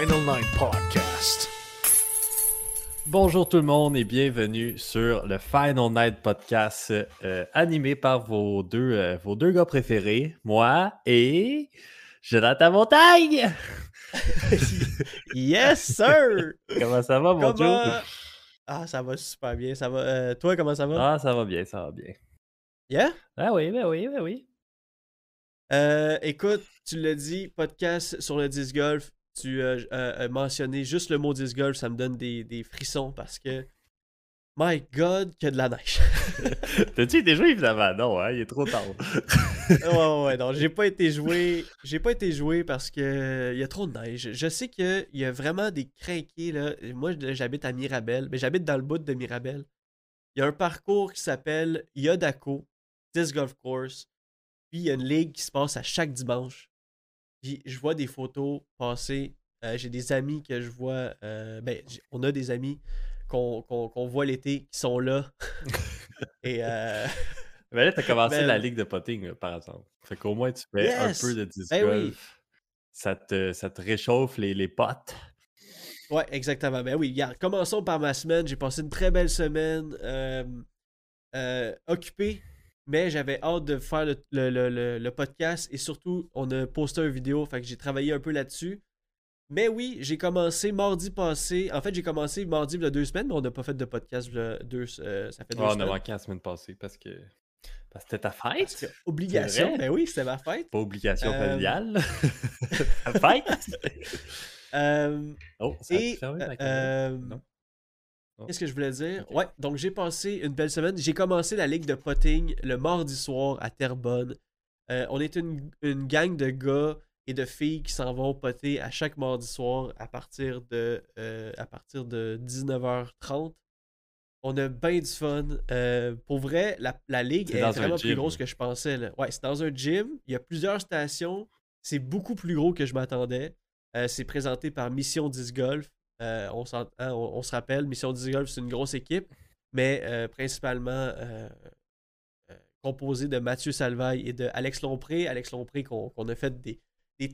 Final Nine Podcast. Bonjour tout le monde et bienvenue sur le Final Night Podcast euh, animé par vos deux, euh, vos deux gars préférés, moi et Jonathan Montagne. Yes, sir! Comment ça va, mon Comment... Joe? Ah, ça va super bien. Ça va. euh, toi, comment ça va? Ah, ça va bien, ça va bien. Yeah? Ah oui, ben oui, ben oui. Euh, écoute, tu l'as dit, podcast sur le disc golf. Tu euh, euh, as mentionné juste le mot disc golf, ça me donne des, des frissons parce que. My God, qu'il y a de la neige. T'as-tu été joué, évidemment? Non, hein, il est trop tard. ouais, ouais, non, j'ai pas été joué. J'ai pas été joué parce que il y a trop de neige. Je sais qu'il y a vraiment des crinqués là. Moi, j'habite à Mirabel, mais j'habite dans le bout de Mirabel. Il y a un parcours qui s'appelle Yodako Disc Golf Course. Puis il y a une ligue qui se passe à chaque dimanche. Puis je vois des photos passer. Euh, j'ai des amis que je vois. euh, ben, on a des amis qu'on qu'on- qu'on voit l'été qui sont là. Et euh, Mais là, t'as commencé Ben- la ligue de potting, là, par exemple. Fait qu'au moins, tu fais Yes! un peu de disc Ben oui. golf. Ça, te, ça te réchauffe les, les potes. Ouais, exactement. Ben oui, regarde, commençons par ma semaine. J'ai passé une très belle semaine euh, occupée, mais j'avais hâte de faire le, le- le- le- podcast et surtout, on a posté une vidéo, fait que j'ai travaillé un peu là-dessus. Mais oui, j'ai commencé mardi passé. En fait, j'ai commencé mardi il y a deux semaines, mais on n'a pas fait de podcast il y a deux, euh, ça fait deux Ah, on a semaines. manqué la semaine passée parce que parce que c'était ta fête. que, obligation, ben oui, c'était ma fête. Pas obligation Euh, familiale. ta fête. Euh, Oh, ça a Et, fermé euh, Non. Oh. Qu'est-ce que je voulais dire? Ouais, donc j'ai passé une belle semaine. J'ai commencé la ligue de potting le mardi soir à Terrebonne. Euh, on est une, une gang de gars et de filles qui s'en vont poter à chaque mardi soir à partir de, euh, à partir de 19h30. On a bien du fun. Euh, pour vrai, la, la ligue est un vraiment plus grosse que je pensais. là. Ouais, c'est dans un gym. Il y a plusieurs stations. C'est beaucoup plus gros que je m'attendais. Euh, c'est présenté par Mission Disc Golf. Euh, hein, on- se rappelle, Mission Disc Golf, c'est une grosse équipe, mais euh, principalement euh, composée de Mathieu Salvaille et de Alex Lompré. Alex Lompré, qu'on a fait des,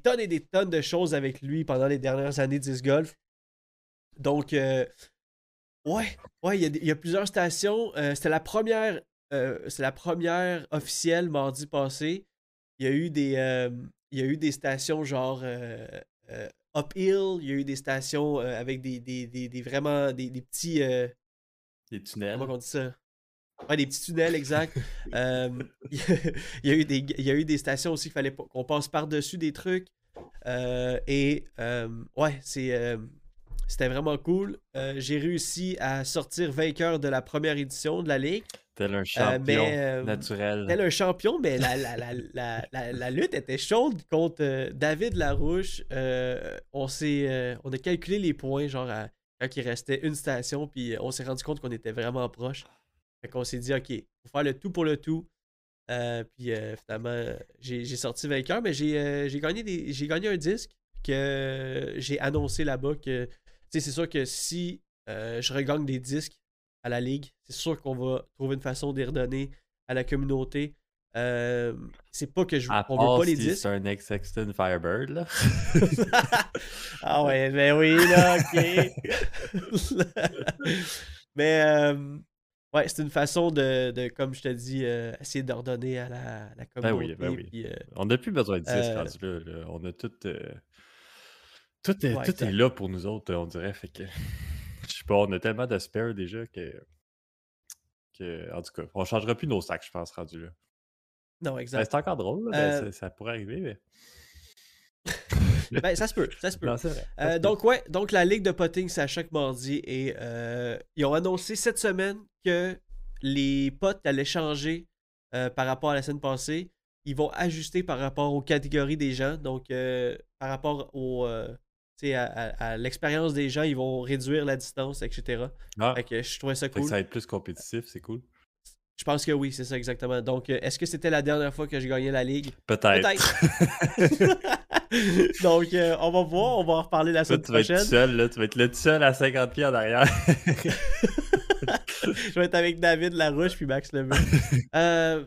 tonnes et des tonnes de choses avec lui pendant les dernières années de Disc Golf. Donc, ouais, il y, a plusieurs stations. C'était la première. c'est la première officielle mardi passé. Il y a eu des, stations genre uphill. Il y a eu des stations euh, avec des, des, des, des vraiment des, des petits. euh, Des tunnels. comment on dit ça? Ouais, des petits tunnels, exact. Euh, il y a eu des, il y a eu des stations aussi qu'il fallait qu'on passe par-dessus des trucs. Et ouais, c'est, c'était vraiment cool. Euh, j'ai réussi à sortir vainqueur de la première édition de la Ligue. Tel un champion mais, euh, naturel. Tel un champion, mais la, la, la, la, lutte était chaude contre euh, David Larouche. Euh, on, s'est, euh, on a calculé les points, genre, à- quand il restait une station, puis on s'est rendu compte qu'on était vraiment proche. Fait qu'on s'est dit, OK, faut faire le tout pour le tout. Euh, puis euh, finalement, j'ai, j'ai sorti vainqueur, mais j'ai, euh, j'ai, gagné des, j'ai gagné un disque que j'ai annoncé là-bas que, c'est sûr que si euh, je regagne des disques à la ligue. C'est sûr qu'on va trouver une façon d'y redonner à la communauté. Euh, c'est pas que je À on veut pas les disques. c'est un ex Sexton Firebird, là. ah ouais, ben oui, là, ok. Mais euh, ouais, c'est une façon de, de, comme je te dis, euh, essayer d'ordonner à la, la Ben communauté. oui, ben oui. puis, On n'a plus besoin de disques là. On a tout. Tout, est, Ouais, tout est là pour nous autres, on dirait. Fait que. Je sais pas, on a tellement de spare déjà que. que en tout cas, on changera plus nos sacs, je pense, rendu là. non, Ben, exact. c'est encore drôle, là, Euh, ben, ça, pourrait arriver, mais. Ben, ça se peut, ça se peut. Non, c'est vrai. ça Euh, se peut. donc, ouais, donc la Ligue de potting, c'est à chaque mardi et euh, ils ont annoncé cette semaine que les potes allaient changer par rapport à la semaine passée. Ils vont ajuster par rapport aux catégories des gens, donc euh, par rapport au, tu sais, à, à- à l'expérience des gens, ils vont réduire la distance, etc. Ah, Fait que je trouvais ça fait que cool. ça va être plus compétitif, c'est cool. Je pense que oui, c'est ça exactement. Donc, euh, est-ce que c'était la dernière fois que j'ai gagné la Ligue? Peut-être. Peut-être. donc, euh, on va voir, on va en reparler la semaine tu vas être prochaine. seul, là. Tu vas être le seul à 50 pieds en arrière. je vais être avec David Larouche puis Max Lemieux. Euh,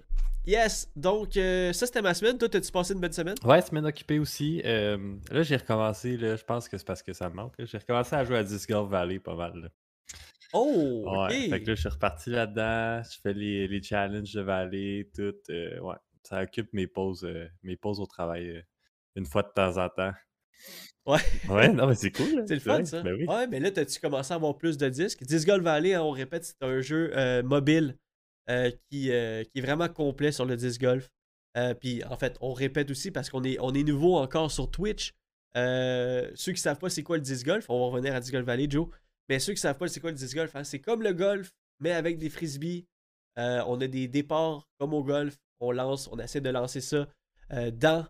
yes, donc euh, ça c'était ma semaine. Toi, t'as-tu passé une bonne semaine? Ouais, semaine occupée aussi. Euh, là, j'ai recommencé, là, je pense que c'est parce que ça me manque. J'ai recommencé à jouer à Disc Golf Valley pas mal. là. Oh, ok. Ouais, fait que là, je suis reparti là-dedans. Je fais les, les challenges de Valley, tout. euh, ouais, ça occupe mes pauses, euh, mes pauses au travail une fois de temps en temps. Ouais. Ouais, non, mais c'est cool. là, C'est le fun, vrai. ça. Ben oui. Ouais, mais là, t'as-tu commencé à avoir plus de disques? Disc Golf Valley, hein, on répète, c'est un jeu mobile euh, qui, euh, qui est vraiment complet sur le disc golf. Euh, puis, en fait, on répète aussi parce qu'on est, on est nouveau encore sur Twitch. Ceux qui savent pas c'est quoi le disc golf, on va revenir à Disc Golf Valley, Joe. Mais ceux qui savent pas c'est quoi le disc golf, hein, c'est comme le golf, mais avec des frisbees. On a des départs comme au golf. On lance, on essaie de lancer ça dans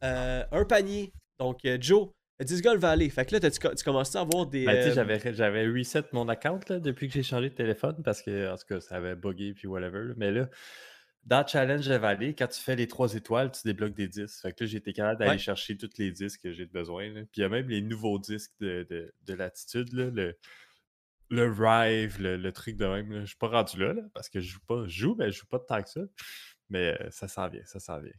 un panier. Donc, Joe, Disc Golf Valley. Fait que là, tu commences à avoir des. Ben, euh, j'avais, j'avais reset mon account là, depuis que j'ai changé de téléphone parce que, en tout cas, ça avait bugué puis whatever. là. Mais là, dans Challenge Valley, quand tu fais les trois étoiles, tu débloques des disques. Fait que là, j'ai été capable d'aller Ouais. chercher tous les disques que j'ai besoin. là. Puis il y a même les nouveaux disques de, de, de le, le Rive, le, le truc de même. Je suis pas rendu là, là, parce que je joue pas. Je joue, mais je joue pas de tant que ça. Mais euh, ça s'en vient, ça s'en vient.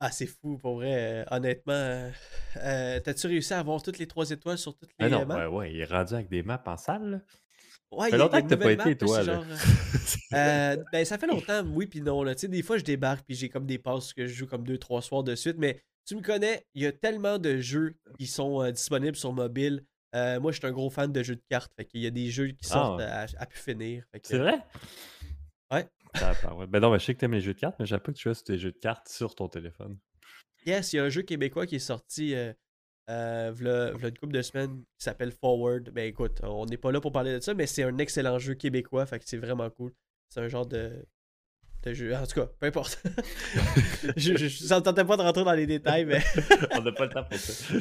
Ah, c'est fou, pour vrai. euh, honnêtement, euh, euh, t'as-tu réussi à avoir toutes les trois étoiles sur toutes les Ah non, maps? ouais, ouais, il est rendu avec des maps en salle. là. Ouais, Ça fait il y a- longtemps que t'as pas été, map, toi. c'est là. genre, euh, euh, ben, ça fait longtemps, oui, puis non. Là. Tu sais, des fois, je débarque, puis j'ai comme des passes que je joue comme deux, trois soirs de suite. Mais tu me connais, il y a tellement de jeux qui sont euh, disponibles sur mobile. Euh, moi, je suis un gros fan de jeux de cartes. Fait qu'il y a des jeux qui Ah, sortent ouais. à, à pu finir. Fait que- C'est vrai? Ah, ouais. Ben non, mais je sais que t'aimes les jeux de cartes, mais j'avais pas que tu sur tes jeux de cartes sur ton téléphone. Yes, il y a un jeu québécois qui est sorti euh, euh, v'là- v'là une couple de semaines qui s'appelle Forward. Ben écoute, on n'est pas là pour parler de ça, mais c'est un excellent jeu québécois, fait que c'est vraiment cool. C'est un genre de, de jeu. En tout cas, peu importe. je, je, ça me tentait pas de rentrer dans les détails, mais On n'a pas le temps pour ça.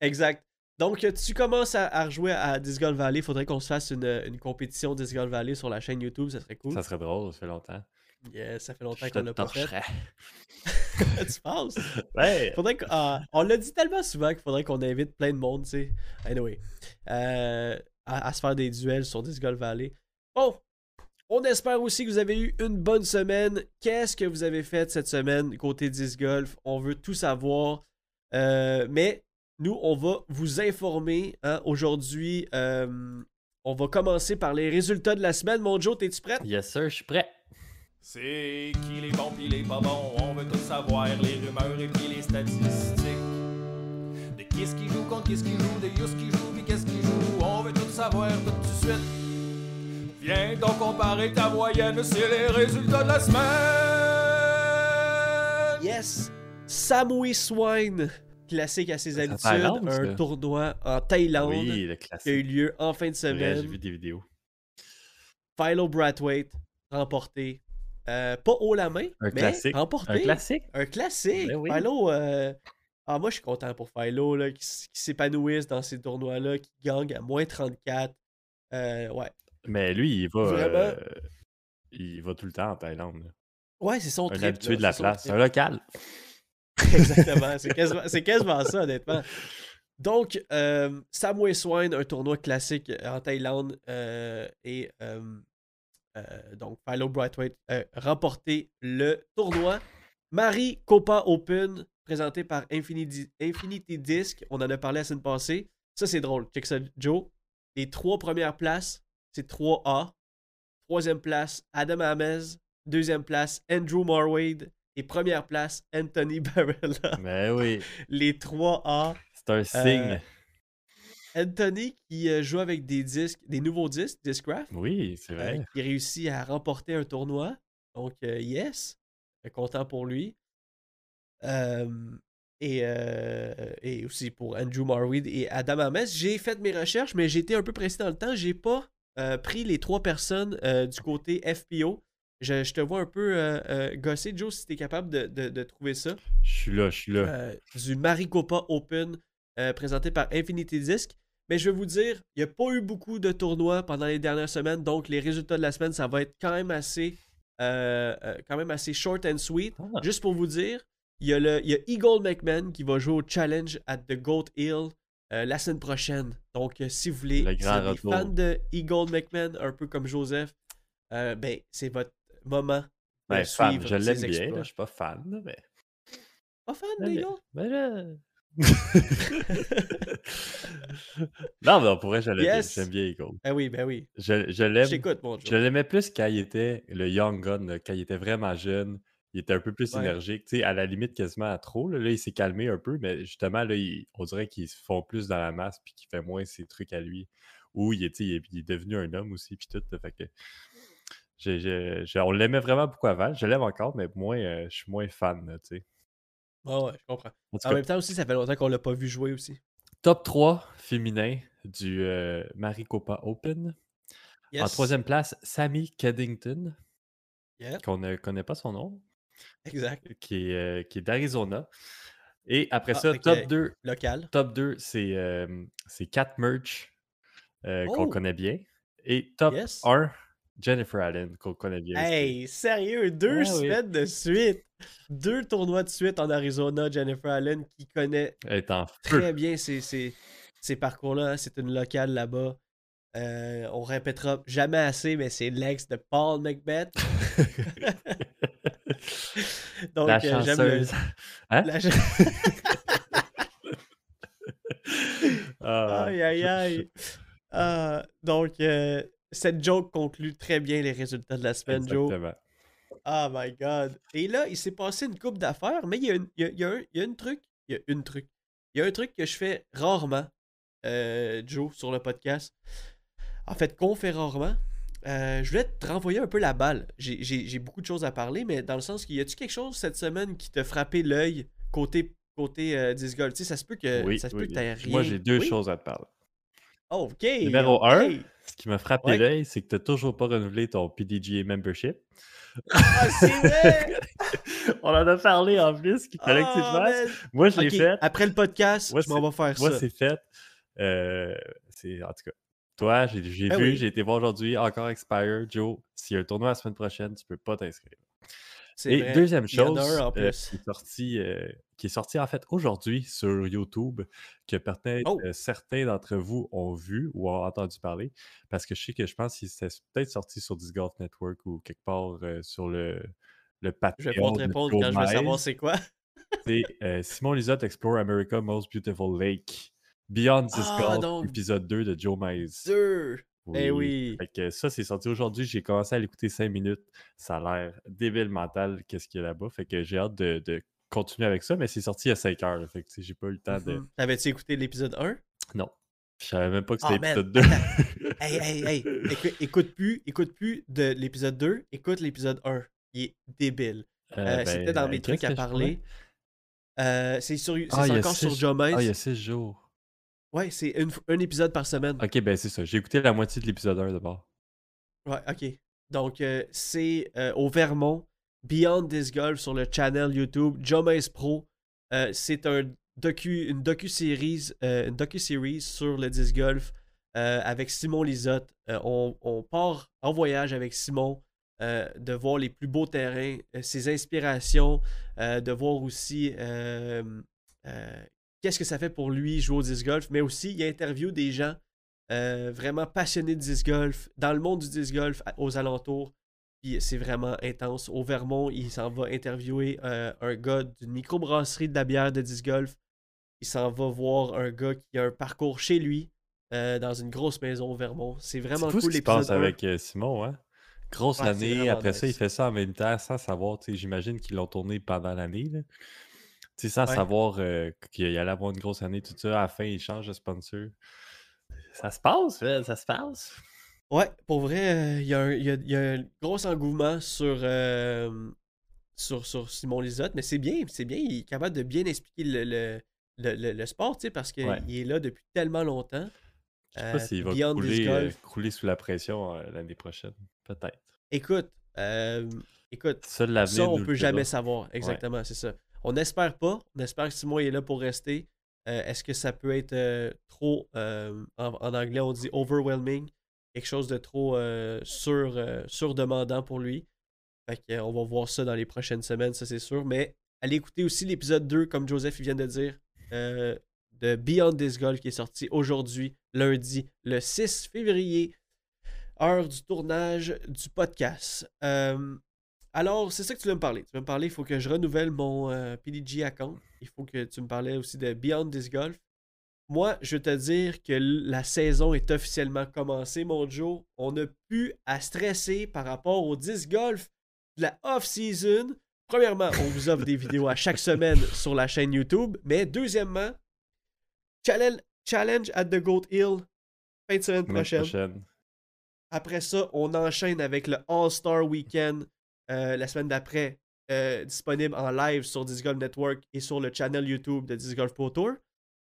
exact. Donc, euh, tu commences à, à rejouer à Disc Golf Valley. Faudrait qu'on se fasse une, une compétition Disc Golf Valley sur la chaîne YouTube, ça serait cool. Ça serait drôle, ça fait longtemps. Yes, ça fait longtemps qu'on l'a pas fait. tu penses? Ouais! Faudrait ah, on l'a dit tellement souvent qu'il faudrait qu'on invite plein de monde, tu sais. Anyway. Euh, à, à se faire des duels sur Disc Golf Valley. Bon. On espère aussi que vous avez eu une bonne semaine. Qu'est-ce que vous avez fait cette semaine côté Disc Golf? On veut tout savoir. Euh, mais nous, on va vous informer. hein. Aujourd'hui, euh, on va commencer par les résultats de la semaine. Mon Joe, t'es-tu prêt? Yes, sir, je suis prêt. C'est qui les bons pis les pas bons, on veut tout savoir, les rumeurs et puis les statistiques. De qui ce qui joue contre qui ce qui joue, de Yus qui joue pis qu'est-ce qui joue, on veut tout savoir tout de suite. Viens donc comparer ta moyenne, c'est les résultats de la semaine. Yes! Samui Swine, classique à ses C'est habitudes, un tournoi en Thaïlande Oui, le qui a eu lieu en fin de C'est vrai, j'ai semaine. vu des vidéos. Philo Brathwaite remporté. Euh, pas haut la main, Un mais classique. remporté. Un classique? Un classique. Ben oui. Philo, euh, ah, moi je suis content pour Philo là, qui, qui s'épanouisse dans ces tournois-là, qui gagne à moins 34. Euh, ouais. Mais lui, il va. Vraiment? il va tout le temps en Thaïlande. là. Ouais, c'est son Un trip. habitué là, de la c'est place. trip. Un local. Exactement. C'est quasiment, quasiment ça, honnêtement. Donc, euh, Samway Swine, un tournoi classique en Thaïlande, euh, et euh, euh, donc Philo Brightweight a remporté le tournoi. Marie Copa Open, présenté par Infinity, Infinity Disc, on en a parlé la semaine passée. Ça, c'est drôle. Check ça, Joe. Les trois premières places, c'est 3A. Troisième place, Adam Amez. Deuxième place, Andrew Marwade. Et première place, Anthony Barella. Mais oui, Les 3A. c'est un signe. Anthony qui euh, joue avec des disques, des nouveaux disques, Discraft, oui, c'est euh, vrai. qui réussit à remporter un tournoi. Donc, euh, yes, Euh, content pour lui. Euh, et, euh, et aussi pour Andrew Marweed et Adam Ames. J'ai fait mes recherches, mais été un peu pressé dans le temps. J'ai pas euh, pris les trois personnes euh, du côté FPO. Je, je te vois un peu euh, euh, gosser, Joe, si tu es capable de, de- de trouver ça. Je suis là, je suis là. Euh, du Maricopa Open euh, présenté par Infinity Disc. Mais je vais vous dire, il n'y a pas eu beaucoup de tournois pendant les dernières semaines, donc les résultats de la semaine, ça va être quand même assez, quand même assez short and sweet. Ah. Juste pour vous dire, il y, a le, il y a Eagle McMahon qui va jouer au Challenge at the Goat Hill la semaine prochaine. Donc, si vous voulez, Le si vous êtes fan de Eagle McMahon, un peu comme Joseph, ben, c'est votre moment. Ben, fan, je l'aime bien, là, je suis pas fan, mais. Pas fan Mais- d'Eagle? mais là- non, mais on pourrait, je l'aime Yes. bien. J'aime bien Eagle. Ben oui, ben oui. Je, je l'aime. mon. Je l'aimais plus quand il était le Young Gun, là, quand il était vraiment jeune. Il était un peu plus Ouais. énergique, tu sais, à la limite quasiment à trop. Là, Là, il s'est calmé un peu, mais justement, là, il- on dirait qu'il se fond plus dans la masse puis qu'il fait moins ses trucs à lui. Ou il est, il est, il est devenu un homme aussi, puis tout. fait que on l'aimait vraiment beaucoup avant. Je l'aime encore, mais moins, euh, je suis moins fan, tu sais. Ouais, ouais, je comprends. En même temps aussi, ça fait longtemps qu'on l'a pas vu jouer aussi. top 3 féminin du euh, Maricopa Open. En troisième place, Sammy Keddington, Yeah, qu'on ne connaît pas son nom. exact. qui est, euh, qui est d'Arizona. Et après Ah, ça, top 2, Local. top 2 c'est euh, Cat Merch, qu'on Oh! connaît bien. Et top Yes. 1, Jennifer Allen, qu'on connaît bien. aussi. Hey, sérieux, deux Ah oui. semaines de suite. Deux tournois de suite en Arizona. Jennifer Allen qui connaît feu. très bien ces, ces, ces parcours-là. hein. C'est une locale là-bas. Euh, on répétera jamais assez, mais c'est l'ex de Paul Macbeth. Donc, La euh, j'aime le- chanceuse. Hein? la- Ah, Aïe, aïe, aïe. Ah, donc, euh, cette joke conclut très bien les résultats de la semaine, Joe. Exactement. Oh my god. Et là, il s'est passé une coupe d'affaires, mais il y a, une, il y a- il y a un, il y a une truc. Il y a une truc. Il y a un truc que je fais rarement, euh, Joe, sur le podcast. En fait, qu'on fait rarement. Euh, je voulais te renvoyer un peu la balle. J'ai- beaucoup de choses à parler, mais dans le sens qu'il y a-tu quelque chose cette semaine qui t'a frappé l'œil côté côté euh, disc golf? Tu sais, ça se peut que Oui, ça se oui. peut que rien. Moi, j'ai deux Oui? choses à te parler. Oh, ok. Numéro ok. un. Ce qui m'a frappé Ouais. l'œil, c'est que tu n'as toujours pas renouvelé ton PDGA membership. Ah, c'est vrai! On en a parlé en plus qu'il fallait que tu Ah, fasses. Moi, je l'ai fait. Après le podcast, Moi, je m'en vais faire Moi, ça. c'est fait. Euh, c'est, en tout cas, toi, j'ai, j'ai Ben vu, oui. j'ai été voir aujourd'hui, encore expire. Joe, s'il y a un tournoi la semaine prochaine, tu peux pas t'inscrire. Et deuxième chose, euh, qui, est sorti, euh, qui est sorti en fait aujourd'hui sur YouTube, que peut-être oh! euh, certains d'entre vous ont vu ou ont entendu parler, parce que je sais que je pense qu'il s'est peut-être sorti sur Disgolf Network ou quelque part sur le, le Patreon. Je vais te répondre quand je veux savoir c'est quoi. c'est Simon Lisotte Explore America Most Beautiful Lake. Beyond ah, Discord, ah, épisode 2 de Joe Mays. 2! Eh oui. Fait que ça, c'est sorti aujourd'hui. J'ai commencé à l'écouter 5 minutes. Ça a l'air débile mental, qu'est-ce qu'il y a là-bas. Fait que j'ai hâte de, de, continuer avec ça, mais c'est sorti à 5 heures. Fait que j'ai pas eu le temps de. Mm-hmm. T'avais-tu écouté l'épisode 1 Non. Je savais même pas que ah, c'était l'épisode 2. hey, hey, hey. Écoute, plus, écoute plus de l'épisode 2, écoute l'épisode 1. Il est débile. Euh, euh, c'était ben, dans mes euh, trucs à parler. C'est sur, ah, encore sur Jomez. Ah, il y a 6 ah, jours. Ouais, c'est une- un épisode par semaine. Ok, ben c'est ça. J'ai écouté la moitié de l'épisode 1 d'abord. Ouais, ok. Donc, euh, c'est euh, au Vermont, Beyond Disc Golf sur le channel YouTube, Mace Pro. Euh, c'est un docu, une docu-série docu-série sur le disc golf avec Simon Lisotte. On, on part en voyage avec Simon, de voir les plus beaux terrains, ses inspirations, de voir aussi qu'est-ce que ça fait pour lui jouer au disc golf, mais aussi il interview des gens euh, vraiment passionnés de disc golf, dans le monde du disc golf, aux alentours. Puis c'est vraiment intense. Au Vermont, il s'en va interviewer euh, un gars d'une microbrasserie de la bière de disc golf. Il s'en va voir un gars qui a un parcours chez lui, euh, dans une grosse maison au Vermont. C'est vraiment C'est cool ce qui se passe avec Simon, hein? Grosse Ouais, c'est année, après ça, il fait ça en même temps sans savoir, tu sais, j'imagine qu'ils l'ont tourné pendant l'année, sais, sans Ouais. savoir euh, qu'il allait avoir une grosse année, tout ça, à la fin, il change de sponsor. Ça se passe, ça se passe. Ouais, pour vrai, euh, il y, a y a- il y a un gros engouement sur, euh, sur, sur Simon Lisotte, mais c'est bien, c'est bien, il est capable de bien expliquer le, le, le, sport, tu sais, parce qu'il Ouais. est là depuis tellement longtemps. Je sais pas s'il va couler, sous la pression l'année prochaine. Peut-être. Écoute, écoute, Seul ça, on peut jamais savoir, exactement, c'est ça. On n'espère pas, on espère que Simon est là pour rester. Euh, Est-ce que ça peut être euh, trop, euh, en, anglais on dit overwhelming, quelque chose de trop sur, surdemandant pour lui? Fait on va voir ça dans les prochaines semaines, ça c'est sûr. Mais allez écouter aussi l'épisode 2, comme Joseph vient de dire, de Beyond This Golf qui est sorti aujourd'hui, lundi, le 6 février, heure du tournage du podcast. Alors, c'est ça que tu veux me parler. Tu veux me parler, il faut que je renouvelle mon euh, PDG account. Il faut que tu me parlais aussi de Beyond This Golf. Moi, je veux te dire que la saison est officiellement commencée, mon Joe. On n'a plus à stresser par rapport au disc golf de la off-season. Premièrement, on vous offre des vidéos à chaque semaine sur la chaîne YouTube. Mais deuxièmement, challenge, challenge at the Goat Hill, fin de semaine Semaine prochaine. prochaine. Après ça, on enchaîne avec le All-Star Weekend euh, la semaine d'après, euh, disponible en live sur Disc Golf Network et sur le channel YouTube de Disc Golf Pro Tour.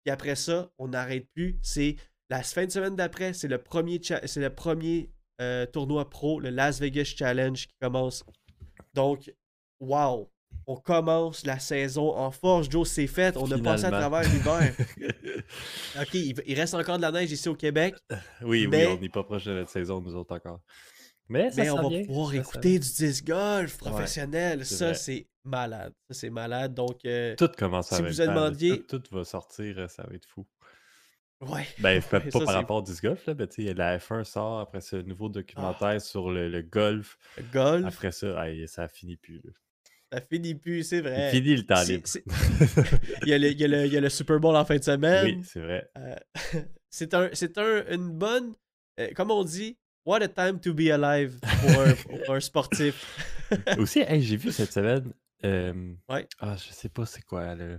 Puis après ça, on n'arrête plus. C'est la fin de semaine d'après, c'est le premier, cha- c'est le premier euh, tournoi pro, le Las Vegas Challenge qui commence. Donc, wow! On commence la saison en force. Joe, c'est fait. On a passé à travers l'hiver. OK, il, il reste encore de la neige ici au Québec. oui, Mais- oui, on n'est pas proche de notre saison, nous autres encore. Mais, ça Mais on va pouvoir ça écouter du disc golf professionnel. ça, c'est malade. Ça, c'est malade. Donc, euh, Tout commence en Si vous demandiez- Tout, tout va sortir, euh, ça va être fou. ouais. Ben, pas, Ouais, pas ça, par rapport au disc golf, là, sais, la F1 sort, après un nouveau documentaire sur le, le golf. Le golf, Après ça, aïe, ça finit plus. là. ça finit plus, c'est Il vrai. finit le temps libre. il, y a le, il y a le- il y a le Super Bowl en fin de semaine. Oui, c'est vrai. Euh, c'est un, un, une bonne. euh, comme on dit, what a time to be alive pour un, sportif. Aussi, hey, j'ai vu cette semaine. euh, Ouais. Ah, je sais pas c'est quoi. là.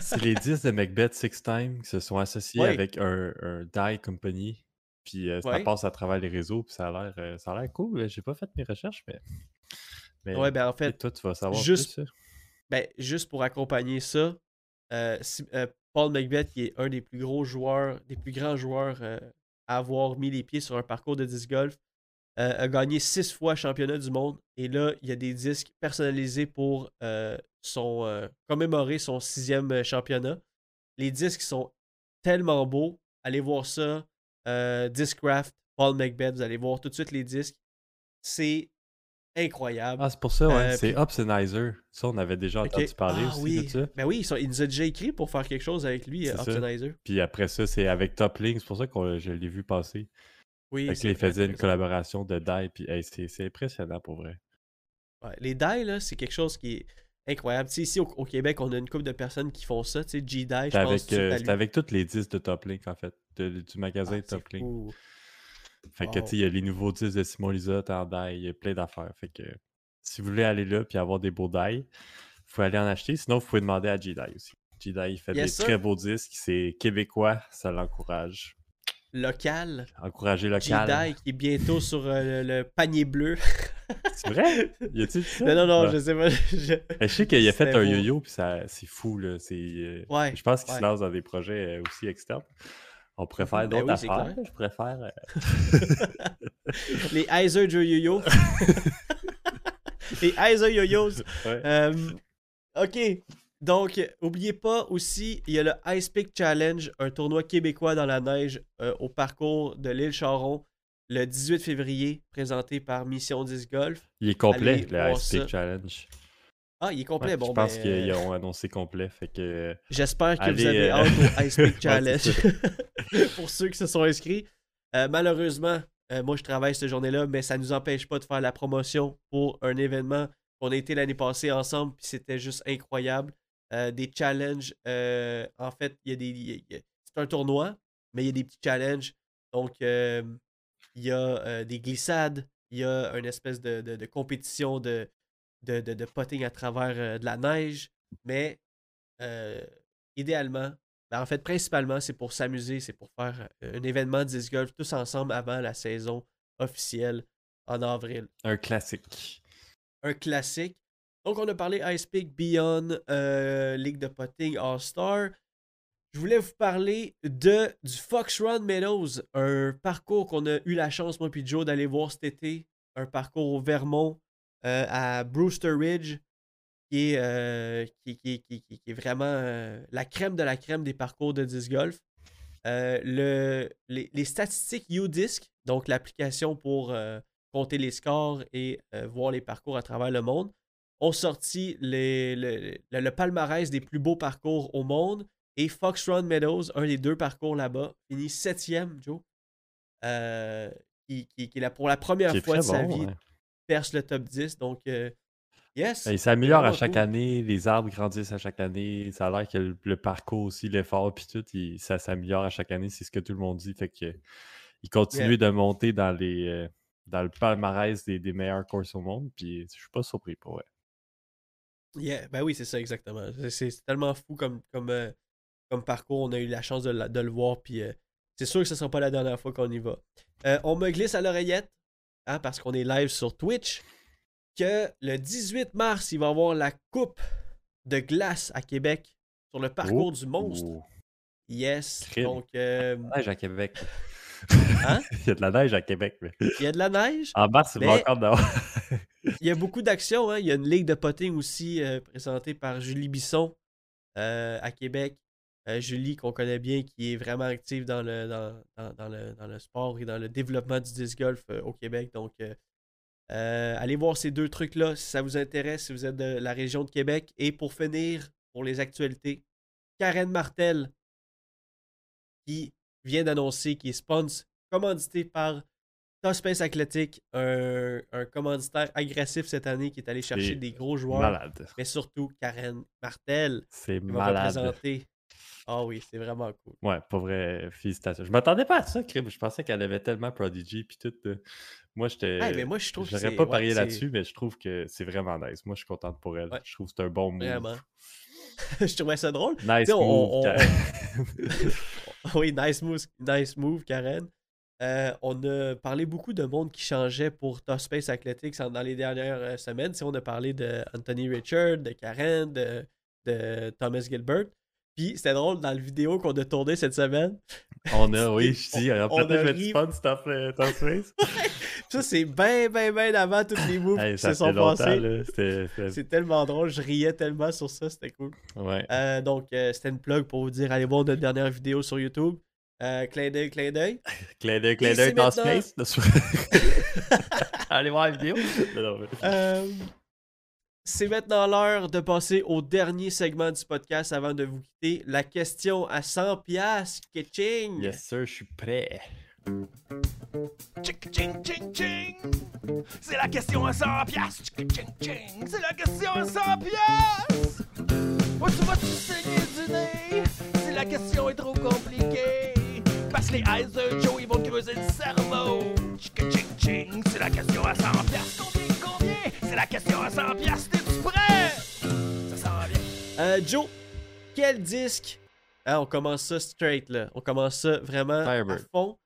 C'est les 10 de Macbeth Six Time qui se sont associés Ouais. avec un, un dye company. Puis euh, ça Ouais. passe à travers les réseaux. Puis ça a l'air euh, ça a l'air cool. J'ai pas fait mes recherches, mais. mais Ouais, ben en fait, toi, tu vas savoir juste- plus. ça. Ben, juste pour accompagner ça, euh, si- euh, Paul Macbeth, qui est un des plus gros joueurs, des plus grands joueurs avoir mis les pieds sur un parcours de disc golf, euh, a gagné six fois championnat du monde. Et là, il y a des disques personnalisés pour euh, son, euh, commémorer son sixième championnat. Les disques sont tellement beaux. Allez voir ça. Discraft, Paul Macbeth, vous allez voir tout de suite les disques. C'est incroyable. Ah, c'est pour ça, ouais. Euh, c'est puis- Opsonizer. Ça, on avait déjà entendu parler Ah aussi oui. de ça. Ben oui, il nous a déjà écrit pour faire quelque chose avec lui, C'est euh, ça. Optimizer. Puis après ça, c'est avec Top Link. C'est pour ça que je l'ai vu passer. Oui, Fait que c'est là, il vrai, faisait une c'est- collaboration de dye. Puis hey, c'est c'est impressionnant pour vrai. ouais. Les die, là, c'est quelque chose qui est incroyable. Tu sais, ici au, au Québec, on a une couple de personnes qui font ça. Tu sais, G-Die, je pense euh, lui. avec toutes les 10 de Top Link, en fait, de- du magasin Ah, Top c'est Link. fou. Fait que, Wow. tu sais, il y a les nouveaux 10 de Simon Lizotte en die, il y a plein d'affaires. Fait que, si vous voulez aller là puis avoir des beaux die, vous pouvez aller en acheter. Sinon, vous pouvez demander à G-Die aussi. Il fait Yes, des sir. très beaux disques. C'est québécois, ça l'encourage. Local. Encourager local. G-Die qui est bientôt sur euh, le, le panier bleu. C'est vrai? Y a-t-il ça? non, non, non, Ouais. je sais pas. je- Mais Je sais qu'il a fait un yo-yo, puis ça, c'est fou, là. Euh, Ouais. je pense qu'il ouais. se lance dans des projets euh, aussi externes. On faire Ben d'autres oui, affaires. Je préfère. euh, Les Heiser Yo-Yo. Les Heiser Yo-Yos. ouais. Euh, ok. Donc, oubliez pas aussi, il y a le Ice Peak Challenge, un tournoi québécois dans la neige euh, au parcours de l'île Charon, le 18 février, présenté par Mission 10 Golf. Il est complet, allez le Ice Peak. Challenge. Ah, il est complet. Ouais, bon, je pense ben, qu'ils euh, ont annoncé complet. Fait que. J'espère que Allez, vous avez euh, hâte au Ice Peak Challenge. Pour ceux qui se sont inscrits. Euh, malheureusement, euh, moi je travaille cette journée-là, mais ça ne nous empêche pas de faire la promotion pour un événement qu'on a été l'année passée ensemble, puis c'était juste incroyable. Euh, des challenges. euh, en fait, il y a des. C'est un tournoi, mais il y a des petits challenges. Donc, euh, il y a euh, des glissades, il y a une espèce de, de- de compétition de, de, de, de potting à travers euh, de la neige. Mais euh, idéalement, ben, en fait, principalement, c'est pour s'amuser, c'est pour faire euh, un événement de disc golf tous ensemble avant la saison officielle en avril. Un classique. Un classique. Donc, on a parlé Ice Peak, Beyond, euh, Ligue de Potting, All-Star. Je voulais vous parler de, du Fox Run Meadows, un parcours qu'on a eu la chance, moi puis Joe, d'aller voir cet été. Un parcours au Vermont, euh, à Brewster Ridge, qui est, euh, qui, qui- qui- qui- qui est vraiment euh, la crème de la crème des parcours de disc golf. Le, les, les statistiques UDisc, donc l'application pour compter les scores et voir les parcours à travers le monde, ont sorti les- le, le- le palmarès des plus beaux parcours au monde. Et Fox Run Meadows, un des deux parcours là-bas, finit septième, Joe. Qui, qui, qui est là pour la première fois de sa vie, ouais. Perce le top 10. Donc, euh, yes. Et ça améliore à chaque année, les arbres grandissent à chaque année, ça a l'air que le, le parcours aussi, l'effort puis tout, il- ça s'améliore à chaque année, c'est ce que tout le monde dit. Fait que il continue Yeah. de monter dans les euh, dans le palmarès des, des meilleurs courses au monde, puis je suis pas surpris pour vrai. Yeah, ben oui, c'est ça exactement. C'est- tellement fou comme, comme, euh, comme parcours. On a eu la chance de, le voir. Puis euh, c'est sûr que ce ne sera pas la dernière fois qu'on y va. Euh, on me glisse à l'oreillette, hein, parce qu'on est live sur Twitch, que le 18 mars, il va y avoir la Coupe de glace à Québec sur le parcours Oh, du monstre. oh, Yes. Crime. Donc, euh, il y a de la neige à Québec. Hein? il y a de la neige à Québec. mais- il y a de la neige? En mars, il va encore d'avoir. Il y a beaucoup d'actions. hein. Il y a une ligue de potting aussi euh, présentée par Julie Bisson euh, à Québec. Euh, Julie, qu'on connaît bien, qui est vraiment active dans le, dans, dans- dans le, dans le sport et dans le développement du disc golf euh, au Québec. Donc, euh, allez voir ces deux trucs-là si ça vous intéresse, si vous êtes de la région de Québec. Et pour finir, pour les actualités, Karen Martel, qui vient d'annoncer qu'il est sponsor, commandité par Top Space Athletic, un, un commanditaire agressif cette année qui est allé chercher des gros joueurs, Malade. mais surtout Karen Martel C'est qui va malade. représenter. Ah oui, c'est vraiment cool. Ouais, pas vrai. Félicitations. Je m'attendais pas à ça, Crib. Je pensais qu'elle avait tellement Prodigy puis tout. euh, Moi, j'étais. Mais moi, je trouve J'aurais pas ouais, parié là-dessus, mais je trouve que c'est vraiment nice. Moi, je suis contente pour elle. Ouais. Je trouve que c'est un bon move. Vraiment. je trouvais ça drôle. Nice on- move. on- oui, nice move, nice move Karen. Euh, on a parlé beaucoup de monde qui changeait pour Top Space Athletics dans les dernières euh, semaines. Tu sais, on a parlé de Anthony Richard, de Karen, de, de Thomas Gilbert. Puis c'était drôle dans la vidéo qu'on a tournée cette semaine. on a, oui, je dis, On- on, a ri. fun stuff euh. Ça, c'est bien, bien, bien avant tous les moves Hey, qui se sont passés. C'est tellement drôle, je riais tellement sur ça, c'était cool. Ouais. Euh, donc, euh, c'était une plug pour vous dire allez voir notre dernière vidéo sur YouTube. Euh, clin d'œil, clin d'œil. Clin d'œil, clin d'œil dans maintenant- Space. Allez voir la vidéo. Non, non, mais- Euh, c'est maintenant l'heure de passer au dernier segment du podcast avant de vous quitter. La question à 100 piastres, Ketching. Yes, sir, je suis prêt. Tchic, ching, ching, ching. C'est la question à 100 piastres. Tchic, ching, ching. C'est la question à 100 piastres. Où tu vas-tu saigner du nez? Si la question est trop compliquée. Les eyes de Joe, ils vont te creuser le cerveau. Tchic, ching, ching. C'est la question à 100 piastres. Combien, combien? C'est la question à 100 piastres. T'es-tu prêt? Ça sent bien. Euh, Joe, quel disque? Ah, On commence ça straight, là. On commence ça vraiment à Firebird. fond.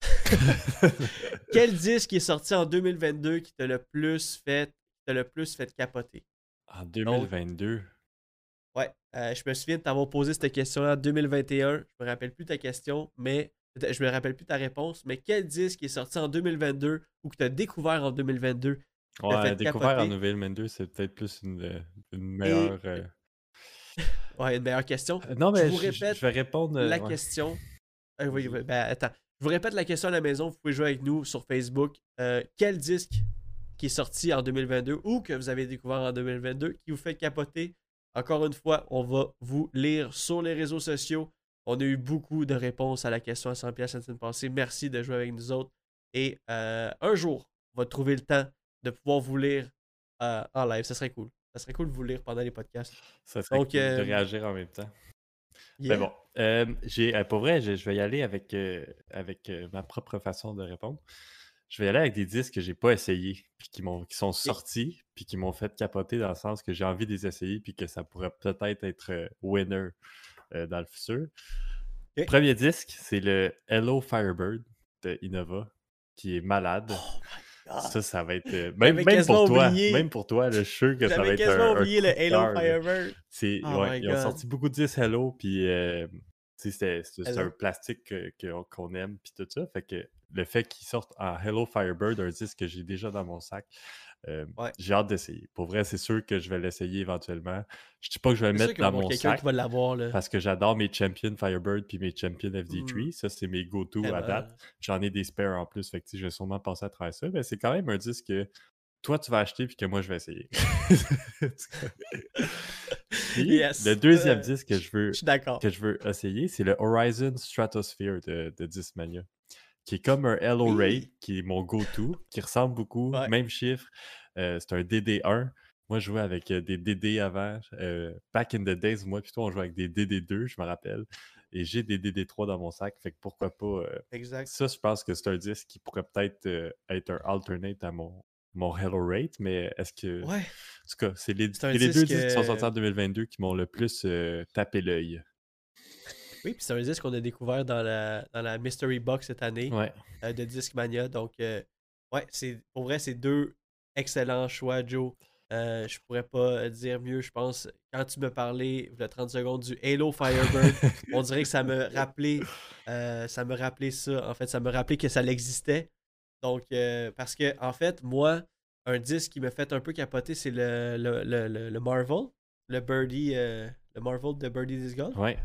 quel disque est sorti en 2022 qui t'a le plus fait, t'a le plus fait capoter? En 2022. Ouais, euh, je me souviens de t'avoir posé cette question-là en 2021. Je me rappelle plus ta question, mais je me rappelle plus ta réponse. Mais quel disque est sorti en 2022 ou que tu as découvert en 2022 t'a Ouais, découvert en capoter. 2022, c'est peut-être plus une, euh, une meilleure. euh, Ouais, une meilleure question. Euh, Non, mais vous je, je- répète je vais répondre. la ouais. question. Euh, oui, oui, ben, attends. Je vous répète la question à la maison. Vous pouvez jouer avec nous sur Facebook. Euh, quel disque qui est sorti en 2022 ou que vous avez découvert en 2022 qui vous fait capoter? Encore une fois, on va vous lire sur les réseaux sociaux. On a eu beaucoup de réponses à la question à 100 pièces la semaine passée. Merci de jouer avec nous autres. Et euh, un jour, on va trouver le temps de pouvoir vous lire euh, en live. Ça serait cool. Ça serait cool de vous lire pendant les podcasts. Ça serait Donc, cool euh, de réagir en même temps. Yeah. Mais bon, euh, j'ai, euh, pour vrai, je, je vais y aller avec, euh, avec euh, ma propre façon de répondre. Je vais y aller avec des disques que j'ai pas essayés, puis qui, m'ont, qui sont sortis, puis qui m'ont fait capoter dans le sens que j'ai envie de les essayer, puis que ça pourrait peut-être être euh, winner euh, dans le futur. Premier disque, c'est le Hello Firebird de Innova, qui est malade. Ah, Ça, ça va être. euh, même, J'avais même quasiment pour toi, oublié. même pour toi, là, je suis sûr que ça va J'avais être. quasiment un- un oublié le là. Firebird. C'est, Oh ouais, my ils ont God. sorti beaucoup de disques Hello, puis euh, c'est Hello. un plastique que- que- qu'on aime, puis tout ça. Fait que le fait qu'ils sortent en Hello Firebird, un disque que j'ai déjà dans mon sac, euh, Ouais. j'ai hâte d'essayer. Pour vrai, c'est sûr que je vais l'essayer éventuellement. Je dis pas que je vais le mettre dans mon sac qui va l'avoir. Là. parce que j'adore mes Champion Firebird puis mes Champion FD3. Mm. Ça, c'est mes go-to à date. J'en ai des spares en plus, fait que je vais sûrement passer à travers ça. Mais c'est quand même un disque que toi, tu vas acheter puis que moi, je vais essayer. Puis, Yes. Le deuxième Euh, disque que je veux, Je que je veux essayer, c'est le Horizon Stratosphere de, de Discmania, qui est comme un Hello Oui. Ray, qui est mon go-to, qui ressemble beaucoup, Ouais. même chiffre. euh, c'est un DD1. Moi, je jouais avec euh, des DD avant. euh, back in the days, moi, plutôt, on jouait avec des DD2, je me rappelle. Et j'ai des DD3 dans mon sac, fait que pourquoi pas. euh, Exact. ça, je pense que c'est un disque qui pourrait peut-être être un alternate à mon, mon Hello Rate, mais est-ce que. Ouais. En tout cas, c'est les, les deux disque, disques qui sont sortis en 2022 qui m'ont le plus tapé l'œil. Oui, puis c'est un disque qu'on a découvert dans la, dans la Mystery Box cette année Ouais. euh, de Discmania. Donc, euh, ouais, c'est pour vrai, c'est deux excellents choix, Joe. Euh, je pourrais pas dire mieux, je pense. Quand tu me parlais, il y a 30 secondes, du Halo Firebird, on dirait que ça me rappelait, ça me rappelait ça. En fait, ça me rappelait que ça existait. Donc, euh, parce que, en fait, moi, un disque qui me fait un peu capoter, c'est le, le, le, le- le Marvel, le Birdie, le Marvel de Birdie Disc Golf Ouais.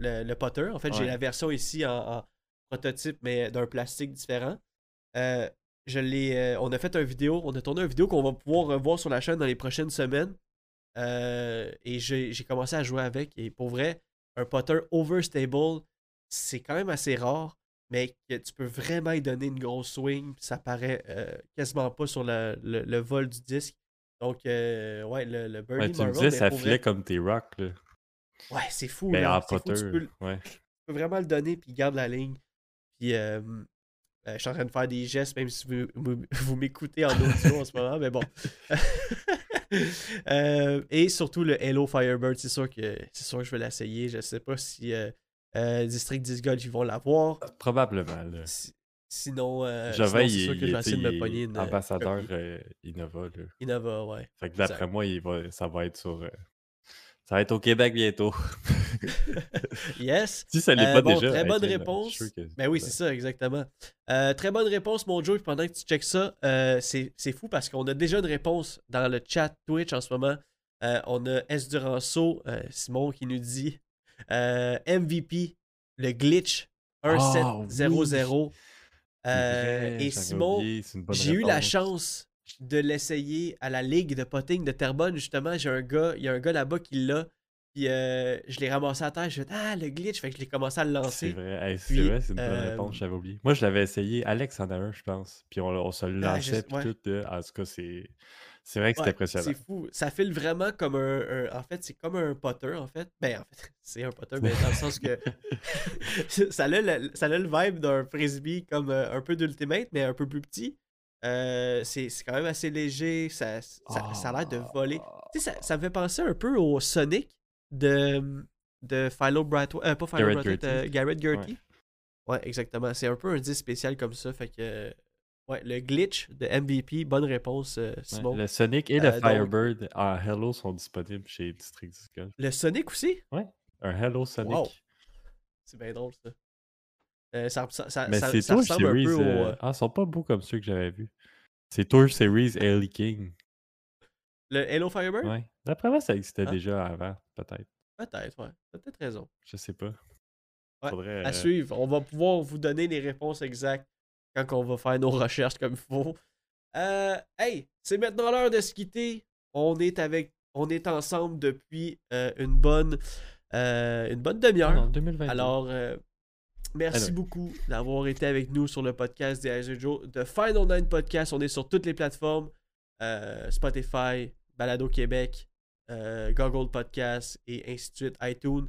Le, le Potter. En fait, j'ai la version ici en, en prototype, mais d'un plastique différent. Euh, je l'ai, euh, on a fait une vidéo, on a tourné une vidéo qu'on va pouvoir revoir sur la chaîne dans les prochaines semaines. Euh, et j'ai j'ai commencé à jouer avec. Et pour vrai, un Potter overstable, c'est quand même assez rare, mais que tu peux vraiment y donner une grosse swing. Ça paraît quasiment pas sur le, le- le vol du disque. Donc, euh, ouais, le, le Birdie Ouais, tu me Marvel, disais, mais ça filait vrai- comme tes rocks, là. Ouais, c'est fou. Fou, Potter. tu peux Ouais. tu peux vraiment le donner puis il garde la ligne. Puis euh, euh, je suis en train de faire des gestes, même si vous, vous- vous m'écoutez en audio en ce moment, mais bon. Euh, et surtout le Halo Firebird, c'est sûr que c'est sûr que je vais l'essayer. Je sais pas si euh, District 10 Gold ils vont l'avoir. Probablement, là. Si- sinon, euh, sinon, c'est sûr que je vais essayer de me pogner une ambassadeur euh, Innova, là. Innova, ouais. Fait que d'après moi, il va, ça va être sur. euh, ça va être au Québec bientôt. Yes. si ça l'est Euh, pas bon, déjà. très hey, bonne suis réponse. que- Ben oui, c'est ça, exactement. Euh, très bonne réponse, mon Joe. Pendant que tu checks ça, euh, c'est fou parce qu'on a déjà une réponse dans le chat Twitch en ce moment. On a S. Duranceau, Simon, qui nous dit MVP, le glitch Ah, 1700. C'est Euh, vrai, et Simon, j'ai eu la chance de l'essayer à la ligue de potting de Terrebonne, justement. J'ai un gars, il y a un gars là-bas qui l'a. Puis euh, je l'ai ramassé à terre. Je fait Ah, le glitch. Fait que je l'ai commencé à le C'est lancer. vrai, hey, c'est vrai, c'est une bonne euh, réponse, j'avais oublié. Moi, je l'avais essayé, Alex en a un, je pense. Puis on, on se le Ah, je- lançait, puis tout. là. En tout cas, c'est c'est vrai que c'est Ouais, impressionnant. C'est fou. Ça file vraiment comme un, un- En fait, c'est comme un potter, en fait. Ben, en fait, c'est un potter, mais dans le sens que. ça, a le, ça a le vibe d'un frisbee comme euh, un peu d'ultimate, mais un peu plus petit. Euh, c'est c'est quand même assez léger. Ça, ça, ça a l'air de voler. Tu sais, ça, ça me fait penser un peu au Sonic de, de Philo Brightway. Euh, pas Philo Garrett euh, Garrett Gertie. Ouais. exactement. C'est un peu un disque spécial comme ça. Fait que. Ouais, le glitch de MVP, bonne réponse, euh, Ouais, Simon. Le Sonic et le Euh, donc- Firebird en Hello sont disponibles chez District 10 Golf. Le Sonic aussi? Un Hello Sonic. Wow. C'est bien drôle, ça. Euh, ça, Mais ça- ressemble Series. un peu au... euh, euh, Ah, ils sont pas beaux comme ceux que j'avais vus. C'est Tour Series Ellie King. Le Halo Firebird? Ouais. D'après moi, ça existait Ah. déjà avant, peut-être. Peut-être, ouais. T'as peut-être raison. Je sais pas. Ouais, Faudrait, À suivre. On va pouvoir vous donner les réponses exactes quand on va faire nos recherches comme il faut. Euh, hey, c'est maintenant l'heure de se quitter. On est avec, on est ensemble depuis euh, une bonne, euh, une bonne Ah demi-heure. non, 2022. Alors, euh, merci Anyway. beaucoup d'avoir été avec nous sur le podcast des Joe. The Final Nine Podcast, on est sur toutes les plateformes euh, Spotify, Balado Québec, euh, Google Podcast et ainsi de suite, iTunes.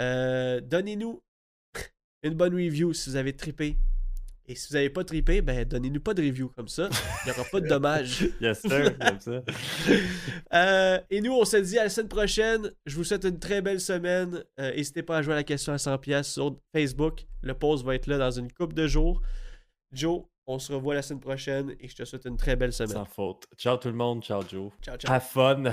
Euh, Donnez-nous une bonne review si vous avez trippé. Et si vous n'avez pas trippé, ben donnez-nous pas de review comme ça. Il n'y aura pas de dommages. Yes, sir, comme ça. Euh, et nous, on se dit à la semaine prochaine. Je vous souhaite une très belle semaine. Euh, N'hésitez pas à jouer à la question à 100$ sur Facebook. Le post va être là dans une couple de jours. Joe, on se revoit la semaine prochaine et je te souhaite une très belle semaine. Sans faute. Ciao tout le monde, ciao Joe. Ciao, ciao. Have fun.